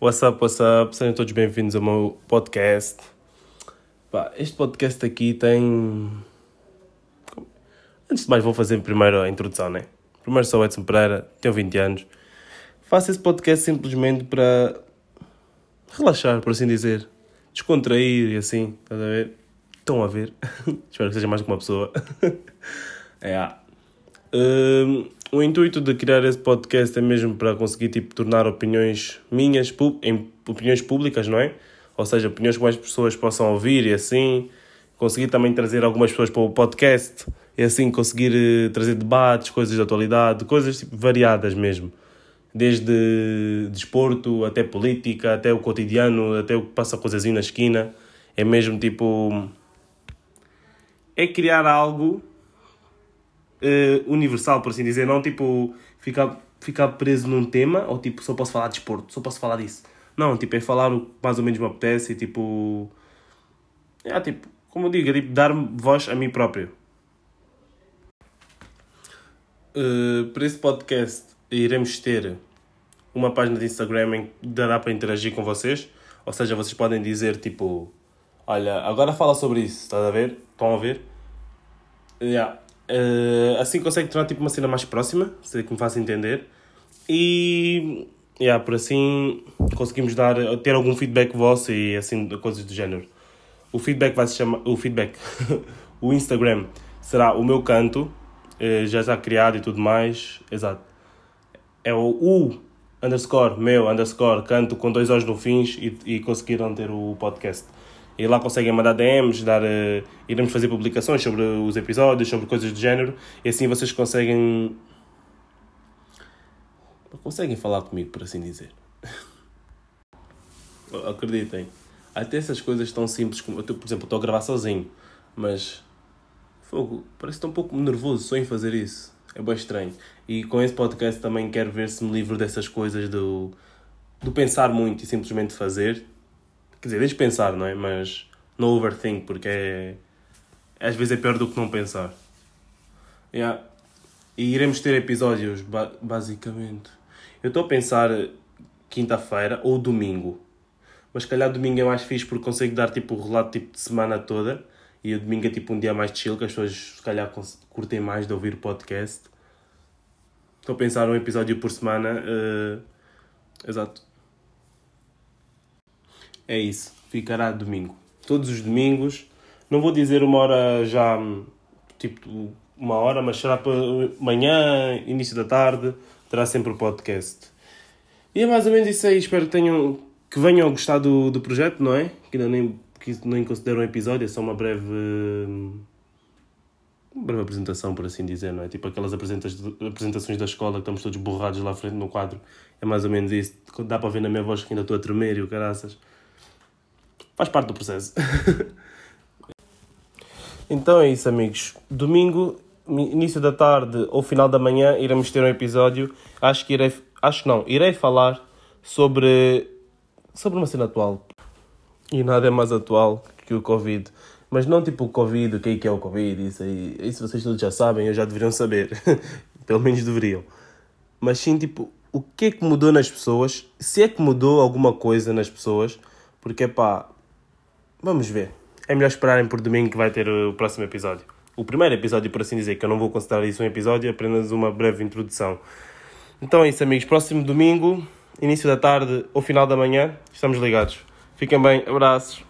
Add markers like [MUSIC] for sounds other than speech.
What's up, what's up? Sejam todos bem-vindos ao meu podcast. Pá, este podcast aqui tem. Antes de mais, vou fazer primeiro a introdução, né? Primeiro sou Edson Pereira, tenho 20 anos. Faço esse podcast simplesmente para relaxar, por assim dizer. Descontrair e assim, estás a ver? Estão a ver? [LAUGHS] Espero que seja mais que uma pessoa. [LAUGHS] é. Um, o intuito de criar esse podcast é mesmo para conseguir tipo, tornar opiniões minhas em opiniões públicas, não é? Ou seja, opiniões que mais pessoas possam ouvir e assim conseguir também trazer algumas pessoas para o podcast e assim conseguir eh, trazer debates, coisas de atualidade, coisas tipo, variadas mesmo. Desde desporto até política, até o cotidiano, até o que passa coisazinho na esquina. É mesmo tipo. É criar algo uh, universal, por assim dizer, não tipo ficar, ficar preso num tema ou tipo só posso falar de esporte, só posso falar disso. Não, tipo, é falar o que mais ou menos me apetece e tipo. É tipo, como eu digo, é, tipo, dar-me voz a mim próprio. Uh, para esse podcast iremos ter uma página de Instagram em que dará para interagir com vocês. Ou seja, vocês podem dizer tipo, olha, agora fala sobre isso, estás a ver? Estão a ver? Yeah. Uh, assim consegue tornar tipo uma cena mais próxima, se é que me faça entender. E yeah, por assim conseguimos dar, ter algum feedback vosso e assim coisas do género. O feedback vai se chamar. O feedback. [LAUGHS] o Instagram será o meu canto, uh, já está criado e tudo mais. Exato. É o U underscore meu underscore canto com dois olhos no fins e, e conseguiram ter o podcast. E lá conseguem mandar DMs, dar, uh, iremos fazer publicações sobre os episódios, sobre coisas do género, e assim vocês conseguem. conseguem falar comigo, por assim dizer. [LAUGHS] Acreditem, até essas coisas tão simples como. Eu, por exemplo, estou a gravar sozinho, mas. Fogo, parece que estou um pouco nervoso só em fazer isso. É bem estranho. E com esse podcast também quero ver se me livro dessas coisas do, do pensar muito e simplesmente fazer Quer dizer, deixe pensar, não é? Mas no overthink, porque é. Às vezes é pior do que não pensar. Yeah. E iremos ter episódios, ba basicamente. Eu estou a pensar quinta-feira ou domingo. Mas calhar domingo é mais fixe porque consigo dar tipo o relato tipo, de semana toda. E o domingo é tipo um dia mais chill, que as pessoas se calhar curtem mais de ouvir podcast. Estou a pensar um episódio por semana. Uh... Exato. É isso, ficará domingo. Todos os domingos. Não vou dizer uma hora já, tipo, uma hora, mas será para manhã, início da tarde, terá sempre o podcast. E é mais ou menos isso aí. Espero que tenham que venham a gostar do, do projeto, não é? Que ainda nem, que nem consideram um episódio, é só uma breve. Uma breve apresentação, por assim dizer, não é? Tipo aquelas apresentações da escola que estamos todos borrados lá à frente no quadro. É mais ou menos isso. Dá para ver na minha voz que ainda estou a tremer e o caraças. Faz parte do processo. [LAUGHS] então é isso, amigos. Domingo, início da tarde ou final da manhã, iremos ter um episódio. Acho que irei. Acho que não, irei falar sobre. sobre uma cena atual. E nada é mais atual que o Covid. Mas não tipo o Covid, o que é, que é o Covid, isso aí. Isso vocês todos já sabem, eu já deveriam saber. [LAUGHS] Pelo menos deveriam. Mas sim, tipo, o que é que mudou nas pessoas? Se é que mudou alguma coisa nas pessoas? Porque, pá, Vamos ver. É melhor esperarem por domingo que vai ter o próximo episódio. O primeiro episódio, por assim dizer, que eu não vou considerar isso um episódio, é apenas uma breve introdução. Então é isso, amigos. Próximo domingo, início da tarde ou final da manhã, estamos ligados. Fiquem bem, abraços.